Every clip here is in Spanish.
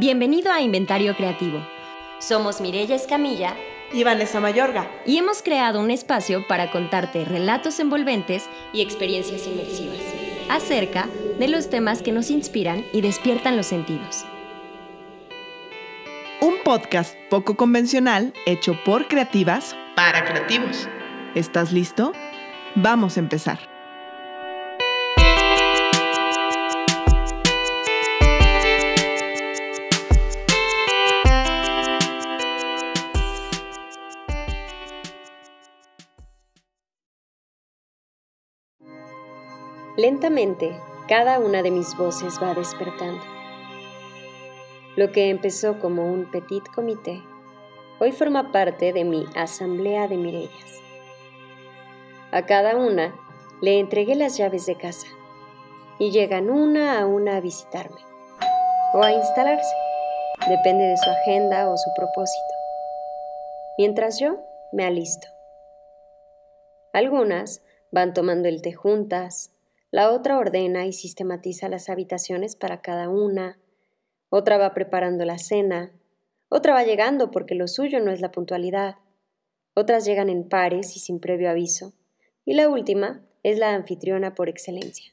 Bienvenido a Inventario Creativo. Somos Mireya Escamilla y Vanessa Mayorga. Y hemos creado un espacio para contarte relatos envolventes y experiencias inmersivas acerca de los temas que nos inspiran y despiertan los sentidos. Un podcast poco convencional hecho por creativas para creativos. ¿Estás listo? Vamos a empezar. Lentamente, cada una de mis voces va despertando. Lo que empezó como un petit comité, hoy forma parte de mi asamblea de Mirellas. A cada una le entregué las llaves de casa y llegan una a una a visitarme o a instalarse, depende de su agenda o su propósito, mientras yo me alisto. Algunas van tomando el té juntas, la otra ordena y sistematiza las habitaciones para cada una. Otra va preparando la cena. Otra va llegando porque lo suyo no es la puntualidad. Otras llegan en pares y sin previo aviso. Y la última es la anfitriona por excelencia.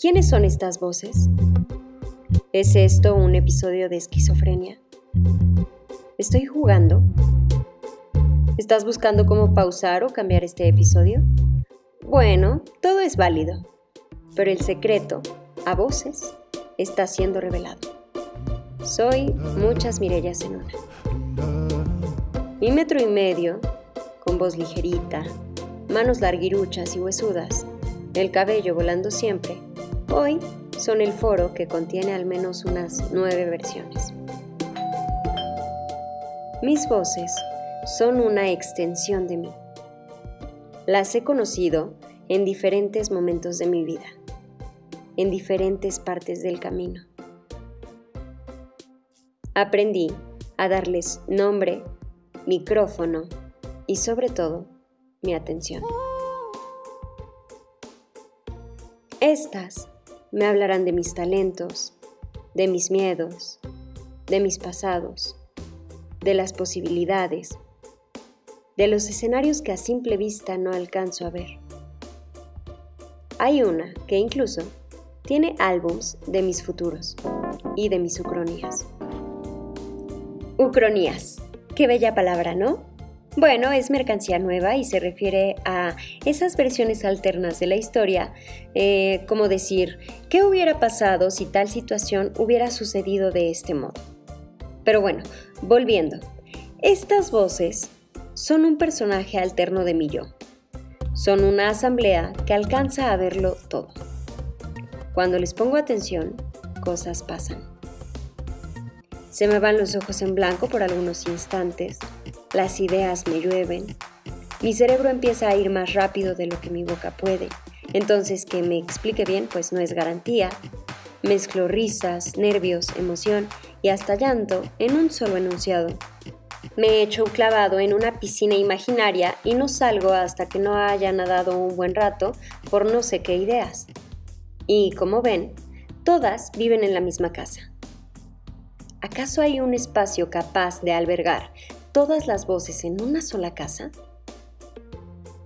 ¿Quiénes son estas voces? ¿Es esto un episodio de esquizofrenia? ¿Estoy jugando? ¿Estás buscando cómo pausar o cambiar este episodio? Bueno, todo es válido, pero el secreto, a voces, está siendo revelado. Soy muchas Mirellas en una. Mi metro y medio, con voz ligerita, manos larguiruchas y huesudas, el cabello volando siempre, hoy son el foro que contiene al menos unas nueve versiones. Mis voces son una extensión de mí las he conocido en diferentes momentos de mi vida, en diferentes partes del camino. Aprendí a darles nombre, micrófono y sobre todo mi atención. Estas me hablarán de mis talentos, de mis miedos, de mis pasados, de las posibilidades de los escenarios que a simple vista no alcanzo a ver. Hay una que incluso tiene álbums de mis futuros y de mis ucronías. Ucronías. Qué bella palabra, ¿no? Bueno, es mercancía nueva y se refiere a esas versiones alternas de la historia, eh, como decir, ¿qué hubiera pasado si tal situación hubiera sucedido de este modo? Pero bueno, volviendo, estas voces son un personaje alterno de mi yo. Son una asamblea que alcanza a verlo todo. Cuando les pongo atención, cosas pasan. Se me van los ojos en blanco por algunos instantes, las ideas me llueven, mi cerebro empieza a ir más rápido de lo que mi boca puede, entonces que me explique bien pues no es garantía. Mezclo risas, nervios, emoción y hasta llanto en un solo enunciado me echo un clavado en una piscina imaginaria y no salgo hasta que no haya nadado un buen rato por no sé qué ideas. Y como ven, todas viven en la misma casa. ¿Acaso hay un espacio capaz de albergar todas las voces en una sola casa?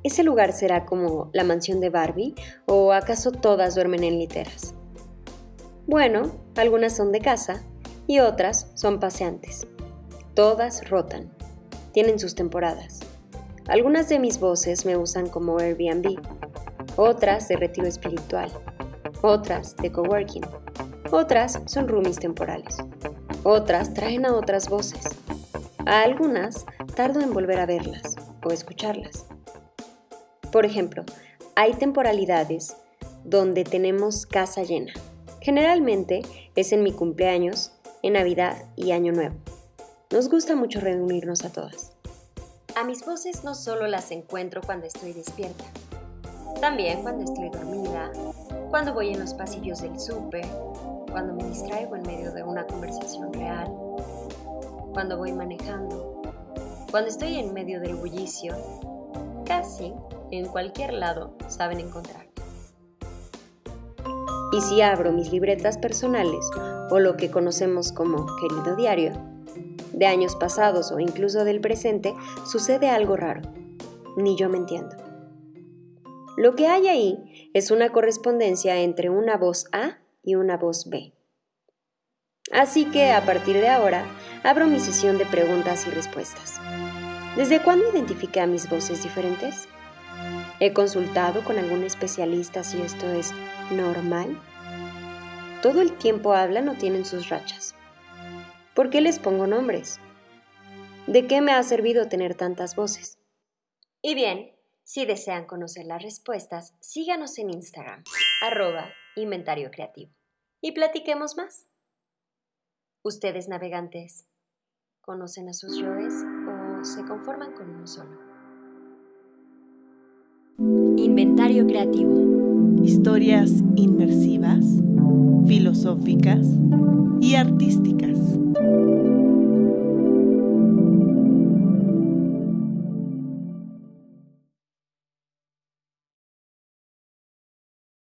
¿Ese lugar será como la mansión de Barbie o acaso todas duermen en literas? Bueno, algunas son de casa y otras son paseantes. Todas rotan. Tienen sus temporadas. Algunas de mis voces me usan como Airbnb, otras de retiro espiritual, otras de coworking, otras son roomies temporales, otras traen a otras voces. A algunas tardo en volver a verlas o escucharlas. Por ejemplo, hay temporalidades donde tenemos casa llena. Generalmente es en mi cumpleaños, en Navidad y Año Nuevo. Nos gusta mucho reunirnos a todas. A mis voces no solo las encuentro cuando estoy despierta, también cuando estoy dormida, cuando voy en los pasillos del súper, cuando me distraigo en medio de una conversación real, cuando voy manejando, cuando estoy en medio del bullicio, casi en cualquier lado saben encontrar. Y si abro mis libretas personales, o lo que conocemos como querido diario, de años pasados o incluso del presente, sucede algo raro. Ni yo me entiendo. Lo que hay ahí es una correspondencia entre una voz A y una voz B. Así que a partir de ahora abro mi sesión de preguntas y respuestas. ¿Desde cuándo identifiqué a mis voces diferentes? ¿He consultado con algún especialista si esto es normal? ¿Todo el tiempo hablan o tienen sus rachas? ¿Por qué les pongo nombres? ¿De qué me ha servido tener tantas voces? Y bien, si desean conocer las respuestas, síganos en Instagram, arroba inventario creativo, y platiquemos más. ¿Ustedes navegantes conocen a sus yoes o se conforman con uno solo? Inventario creativo. Historias inmersivas, filosóficas y artísticas. thank you.